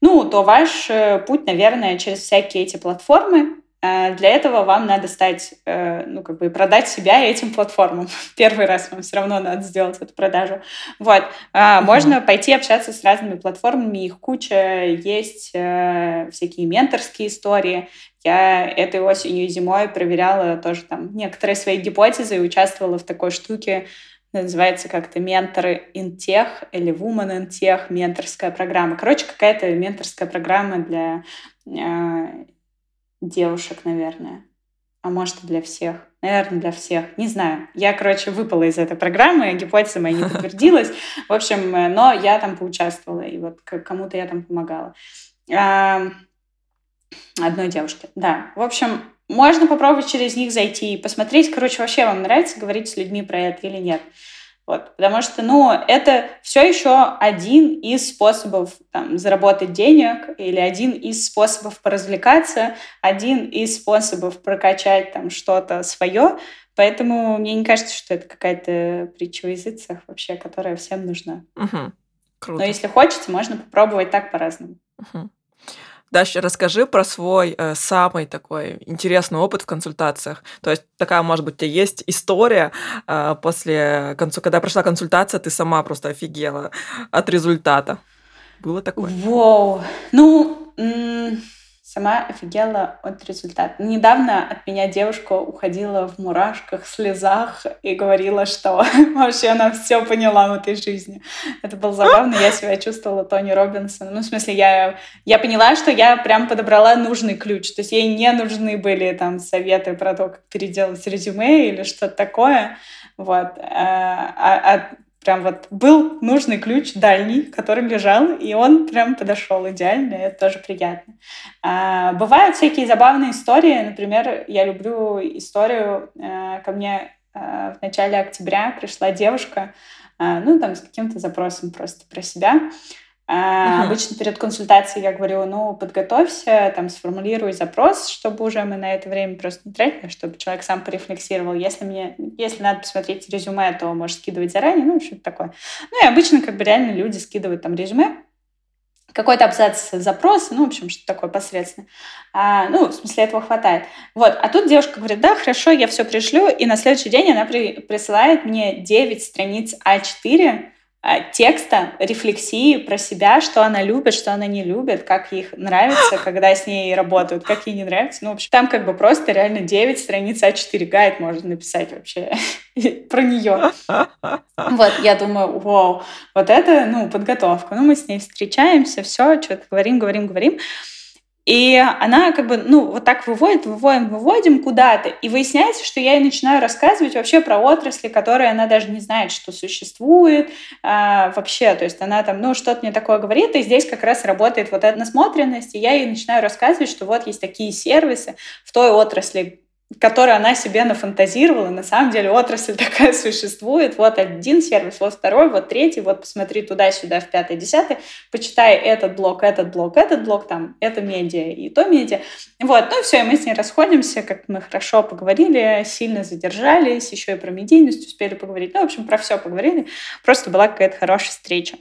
ну, то ваш путь, наверное, через всякие эти платформы, для этого вам надо стать, э, ну, как бы продать себя этим платформам. Первый раз вам все равно надо сделать эту продажу. Вот. Uh-huh. Можно пойти общаться с разными платформами, их куча, есть э, всякие менторские истории. Я этой осенью и зимой проверяла тоже там некоторые свои гипотезы и участвовала в такой штуке, называется как-то менторы интех или woman интех, менторская программа. Короче, какая-то менторская программа для девушек, наверное. А может, и для всех. Наверное, для всех. Не знаю. Я, короче, выпала из этой программы, гипотеза моя не подтвердилась. В общем, э, но я там поучаствовала, и вот кому-то я там помогала. Одной девушке, да. В общем, можно попробовать через них зайти и посмотреть. Короче, вообще вам нравится говорить с людьми про это или нет. Вот, потому что, ну, это все еще один из способов там, заработать денег или один из способов поразвлекаться, один из способов прокачать там что-то свое. Поэтому мне не кажется, что это какая-то притча в языцах вообще, которая всем нужна.
Угу. Круто.
Но если хочется, можно попробовать так по-разному.
Угу. Дальше расскажи про свой э, самый такой интересный опыт в консультациях. То есть такая, может быть, у тебя есть история э, после, концу, когда прошла консультация, ты сама просто офигела от результата. Было такое?
Вау. Ну, Сама офигела от результата. Недавно от меня девушка уходила в мурашках, слезах и говорила, что вообще она все поняла в этой жизни. Это было забавно. Я себя чувствовала Тони Робинсон. Ну, в смысле, я, я поняла, что я прям подобрала нужный ключ. То есть ей не нужны были там советы про то, как переделать резюме или что-то такое. Вот. А, а, а прям вот был нужный ключ дальний, который лежал, и он прям подошел идеально, и это тоже приятно. А, бывают всякие забавные истории, например, я люблю историю, а, ко мне а, в начале октября пришла девушка, а, ну, там, с каким-то запросом просто про себя, Uh-huh. Обычно перед консультацией я говорю, ну, подготовься, там, сформулируй запрос, чтобы уже мы на это время просто не тратили, чтобы человек сам порефлексировал. Если мне, если надо посмотреть резюме, то можешь скидывать заранее, ну, что-то такое. Ну, и обычно как бы реально люди скидывают там резюме, какой-то абзац запроса, ну, в общем, что такое посредственно. А, ну, в смысле, этого хватает. Вот, а тут девушка говорит, да, хорошо, я все пришлю, и на следующий день она при, присылает мне 9 страниц А4 а, текста, рефлексии про себя, что она любит, что она не любит, как ей нравится, когда с ней работают, как ей не нравится. Ну, в общем, там как бы просто реально 9 страниц А4 гайд можно написать вообще про нее. Вот, я думаю, вау, вот это, ну, подготовка. Ну, мы с ней встречаемся, все, что-то говорим, говорим, говорим. И она как бы, ну, вот так выводит, выводим, выводим куда-то. И выясняется, что я ей начинаю рассказывать вообще про отрасли, которые она даже не знает, что существует а, вообще. То есть она там, ну, что-то мне такое говорит, и здесь как раз работает вот эта насмотренность. И я ей начинаю рассказывать, что вот есть такие сервисы в той отрасли, которую она себе нафантазировала. На самом деле отрасль такая существует. Вот один сервис, вот второй, вот третий, вот посмотри туда-сюда в пятый, десятый, почитай этот блок, этот блок, этот блок, там, это медиа и то медиа. Вот, ну все, и мы с ней расходимся, как мы хорошо поговорили, сильно задержались, еще и про медийность успели поговорить. Ну, в общем, про все поговорили. Просто была какая-то хорошая встреча.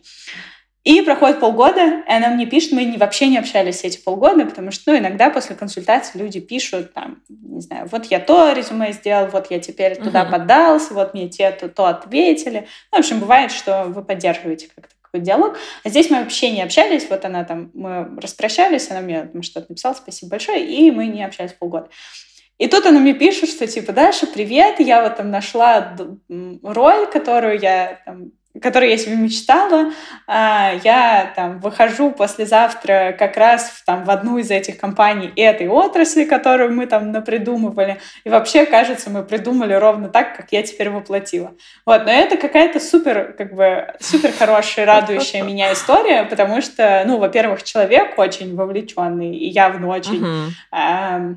И проходит полгода, и она мне пишет, мы вообще не общались эти полгода, потому что, ну, иногда после консультации люди пишут, там, не знаю, вот я то резюме сделал, вот я теперь туда поддался, вот мне те то, то ответили. Ну, в общем, бывает, что вы поддерживаете как-то какой диалог. А здесь мы вообще не общались, вот она там, мы распрощались, она мне там что-то написала, спасибо большое, и мы не общались полгода. И тут она мне пишет, что типа, Даша, привет, я вот там нашла роль, которую я там, которой я себе мечтала. А, я там выхожу послезавтра как раз в, там, в одну из этих компаний этой отрасли, которую мы там напридумывали. И вообще, кажется, мы придумали ровно так, как я теперь воплотила. Вот, но это какая-то супер, как бы, супер хорошая, радующая меня история, потому что, ну, во-первых, человек очень вовлеченный и явно очень... Uh-huh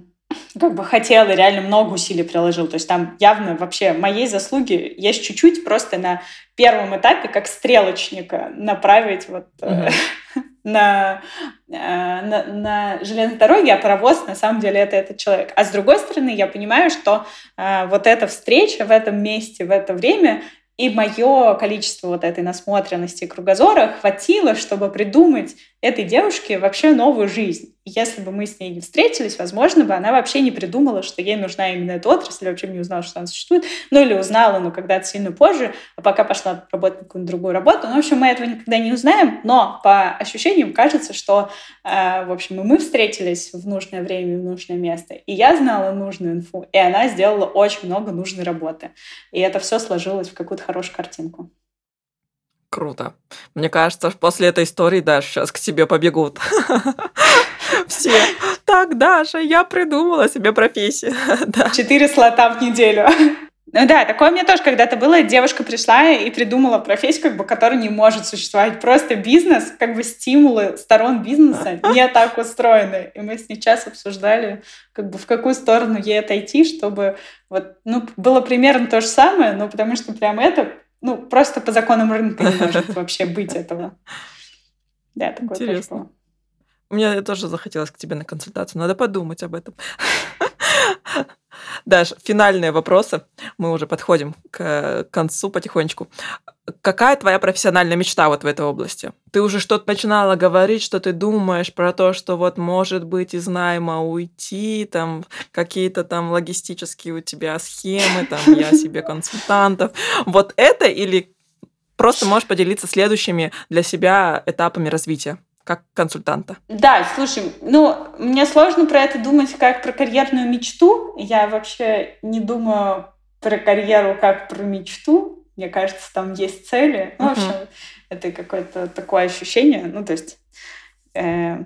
как бы хотел и реально много усилий приложил. То есть там явно вообще моей заслуги есть чуть-чуть просто на первом этапе как стрелочника направить вот mm-hmm. на, э, на, на железной дороге, а паровоз на самом деле это этот человек. А с другой стороны, я понимаю, что э, вот эта встреча в этом месте, в это время И мое количество вот этой насмотренности и кругозора хватило, чтобы придумать этой девушке вообще новую жизнь. Если бы мы с ней не встретились, возможно бы она вообще не придумала, что ей нужна именно эта отрасль, вообще не узнала, что она существует, ну или узнала, но когда-то сильно позже, а пока пошла работать на какую-нибудь другую работу. Ну, в общем, мы этого никогда не узнаем, но по ощущениям кажется, что, э, в общем, и мы встретились в нужное время, в нужное место, и я знала нужную инфу, и она сделала очень много нужной работы. И это все сложилось в какую-то хорошую картинку.
Круто. Мне кажется, после этой истории, Даша, сейчас к тебе побегут. Все. Так, Даша, я придумала себе профессию.
Четыре слота в неделю. Ну да, такое у меня тоже когда-то было. Девушка пришла и придумала профессию, как бы, которая не может существовать. Просто бизнес, как бы стимулы сторон бизнеса не так устроены. И мы с ней час обсуждали, как бы в какую сторону ей отойти, чтобы вот, ну, было примерно то же самое, но потому что прям это, ну, просто по законам рынка не может вообще быть этого. Да, такое Интересно. тоже.
Мне тоже захотелось к тебе на консультацию. Надо подумать об этом. Даш, финальные вопросы. Мы уже подходим к концу потихонечку. Какая твоя профессиональная мечта вот в этой области? Ты уже что-то начинала говорить, что ты думаешь про то, что вот может быть из найма уйти, там какие-то там логистические у тебя схемы, там я себе консультантов. Вот это или просто можешь поделиться следующими для себя этапами развития? Как консультанта?
Да, слушай, ну, мне сложно про это думать как про карьерную мечту. Я вообще не думаю про карьеру как про мечту. Мне кажется, там есть цели. Ну, в общем, это какое-то такое ощущение. Ну, то есть... Э,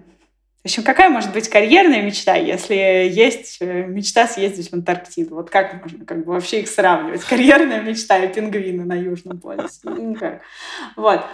в общем, какая может быть карьерная мечта, если есть э, мечта съездить в Антарктиду? Вот как можно как бы вообще их сравнивать? Карьерная мечта и пингвины на Южном полюсе. Ну, как? Вот.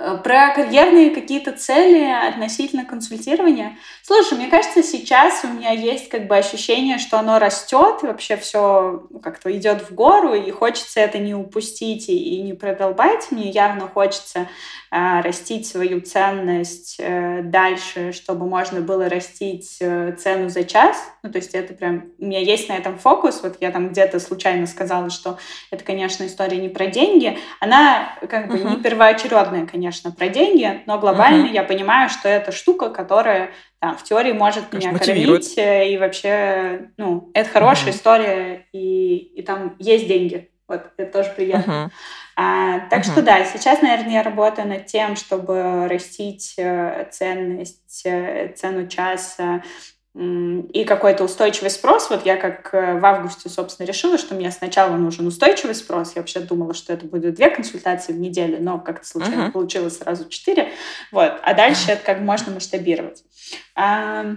Э, про карьерные какие-то цели относительно консультирования. Слушай, мне кажется, сейчас у меня есть как бы ощущение, что оно растет, и вообще все как-то идет в гору, и хочется это не упустить и не продолбать. Мне явно хочется э, растить свою ценность э, дальше, чтобы можно было растить э, цену за час. Ну, то есть это прям... У меня есть на этом фокус. Вот я там где-то случайно сказала, что это, конечно, история не про деньги. Она как бы uh-huh. не первоочередная, конечно, про деньги, но глобально uh-huh. я понимаю, что это штука, которая там, в теории может конечно, меня кормить, э, и вообще, ну, это хорошая uh-huh. история, и, и там есть деньги. Вот, это тоже приятно. Uh-huh. А, так uh-huh. что да, сейчас, наверное, я работаю над тем, чтобы растить э, ценность, э, цену часа, и какой-то устойчивый спрос. Вот я как э, в августе, собственно, решила, что мне сначала нужен устойчивый спрос. Я вообще думала, что это будет две консультации в неделю, но как-то случайно uh-huh. получилось сразу четыре. Вот. А дальше это как можно масштабировать. А,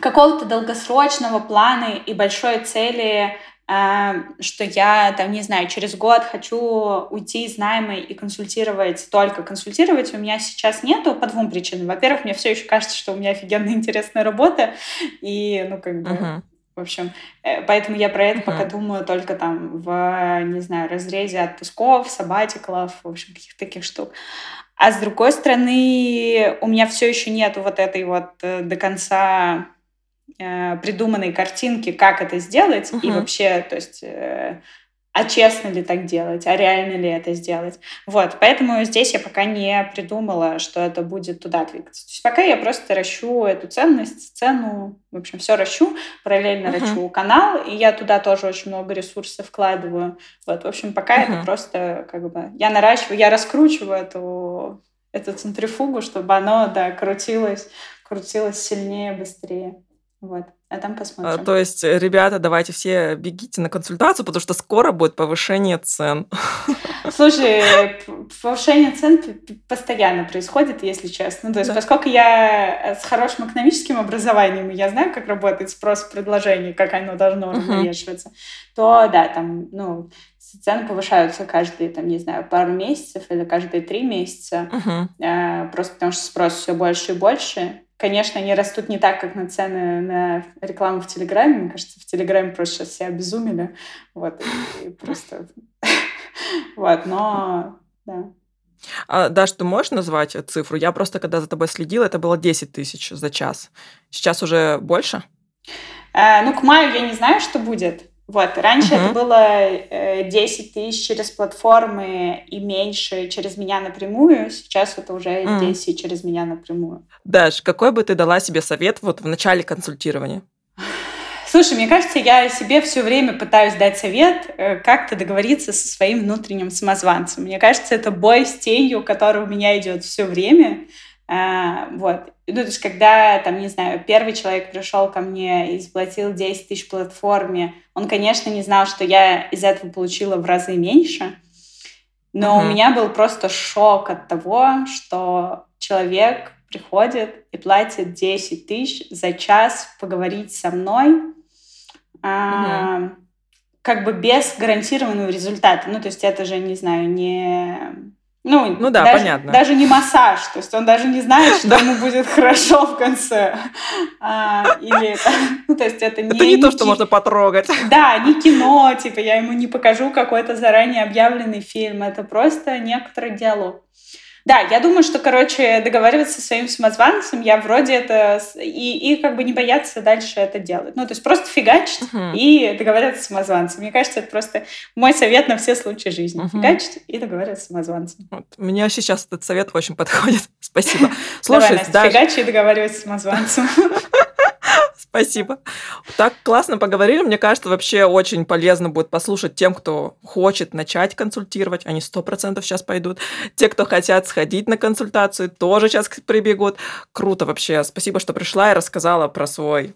какого-то долгосрочного плана и большой цели что я, там, не знаю, через год хочу уйти из найма и консультировать, только консультировать, у меня сейчас нету по двум причинам. Во-первых, мне все еще кажется, что у меня офигенно интересная работа, и, ну, как бы, uh-huh. в общем, э, поэтому я про это uh-huh. пока думаю только там в, не знаю, разрезе отпусков, сабатиклов, в общем, каких-то таких штук. А с другой стороны, у меня все еще нет вот этой вот э, до конца э, придуманной картинки, как это сделать, uh-huh. и вообще, то есть, э, а честно ли так делать, а реально ли это сделать. Вот, поэтому здесь я пока не придумала, что это будет туда двигаться. То есть пока я просто ращу эту ценность, цену, в общем, все ращу, параллельно uh-huh. ращу канал, и я туда тоже очень много ресурсов вкладываю. Вот, в общем, пока uh-huh. это просто как бы я наращиваю, я раскручиваю эту эту центрифугу, чтобы оно, да, крутилось, крутилось сильнее, быстрее. Вот. А там посмотрим.
А, то есть, э, ребята, давайте все бегите на консультацию, потому что скоро будет повышение цен.
Слушай, повышение цен постоянно происходит, если честно. То есть, да. поскольку я с хорошим экономическим образованием, я знаю, как работает спрос и предложение, как оно должно уравновешиваться, uh-huh. то да, там, ну, цены повышаются каждые, там, не знаю, пару месяцев или каждые три месяца, uh-huh. просто потому что спрос все больше и больше. Конечно, они растут не так, как на цены на рекламу в Телеграме. Мне кажется, в Телеграме просто сейчас все обезумели. Вот, и просто... Вот, но... Да.
А, Даш, ты можешь назвать цифру? Я просто, когда за тобой следила, это было 10 тысяч за час. Сейчас уже больше?
А, ну, к маю я не знаю, что будет. Вот, раньше uh-huh. это было 10 э, тысяч через платформы и меньше через меня напрямую, сейчас это уже uh-huh. 10 через меня напрямую.
Даш, какой бы ты дала себе совет вот в начале консультирования?
Слушай, мне кажется, я себе все время пытаюсь дать совет, э, как-то договориться со своим внутренним самозванцем. Мне кажется, это бой с тенью, который у меня идет все время. А, вот. Ну, то есть, когда, там, не знаю, первый человек пришел ко мне и заплатил 10 тысяч платформе, он, конечно, не знал, что я из этого получила в разы меньше, но uh-huh. у меня был просто шок от того, что человек приходит и платит 10 тысяч за час поговорить со мной, а, как бы без гарантированного результата. Ну, то есть это же, не знаю, не...
Ну, ну да,
даже,
понятно.
Даже не массаж, то есть он даже не знает, что ему будет хорошо в конце. А, или, ну, то есть это не...
Это не, не то, что можно потрогать.
Да, не кино, типа я ему не покажу какой-то заранее объявленный фильм, это просто некоторый диалог. Да, я думаю, что, короче, договариваться со своим самозванцем, я вроде это... И, и как бы не бояться дальше это делать. Ну, то есть просто фигачить uh-huh. и договариваться с самозванцем. Мне кажется, это просто мой совет на все случаи жизни. Uh-huh. Фигачить и договариваться с самозванцем.
Вот. Мне сейчас этот совет очень подходит. Спасибо. Слушай, Давай,
Настя, фигачи и договаривайся с самозванцем.
Спасибо. Так классно поговорили. Мне кажется, вообще очень полезно будет послушать тем, кто хочет начать консультировать. Они сто процентов сейчас пойдут. Те, кто хотят сходить на консультацию, тоже сейчас прибегут. Круто вообще. Спасибо, что пришла и рассказала про свой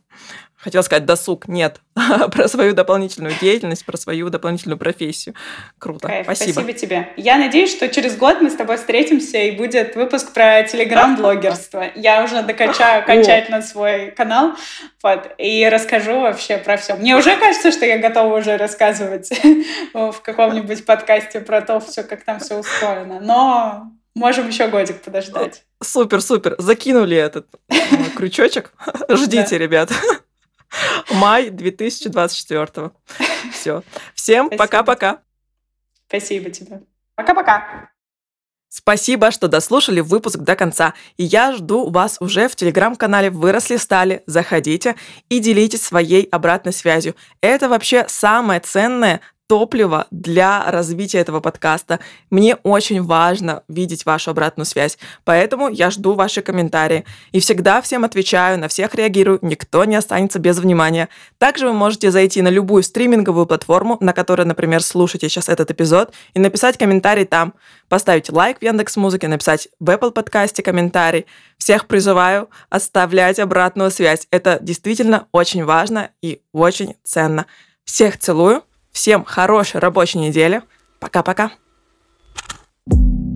хотела сказать досуг, нет, про свою дополнительную деятельность, про свою дополнительную профессию. Круто, Кайф, спасибо.
Спасибо тебе. Я надеюсь, что через год мы с тобой встретимся и будет выпуск про телеграм-блогерство. Я уже докачаю окончательно свой канал вот, и расскажу вообще про все. Мне уже кажется, что я готова уже рассказывать в каком-нибудь подкасте про то, все, как там все устроено. Но Можем еще годик подождать.
Супер, супер. Закинули этот э, крючочек. Ждите, ребят. Май 2024. Все. Всем пока-пока.
Спасибо тебе. Пока-пока.
Спасибо, что дослушали выпуск до конца. И я жду вас уже в телеграм-канале «Выросли стали». Заходите и делитесь своей обратной связью. Это вообще самое ценное топливо для развития этого подкаста. Мне очень важно видеть вашу обратную связь, поэтому я жду ваши комментарии. И всегда всем отвечаю, на всех реагирую, никто не останется без внимания. Также вы можете зайти на любую стриминговую платформу, на которой, например, слушаете сейчас этот эпизод, и написать комментарий там. Поставить лайк в Яндекс Музыке, написать в Apple подкасте комментарий. Всех призываю оставлять обратную связь. Это действительно очень важно и очень ценно. Всех целую. Всем хорошей рабочей недели. Пока-пока. thank you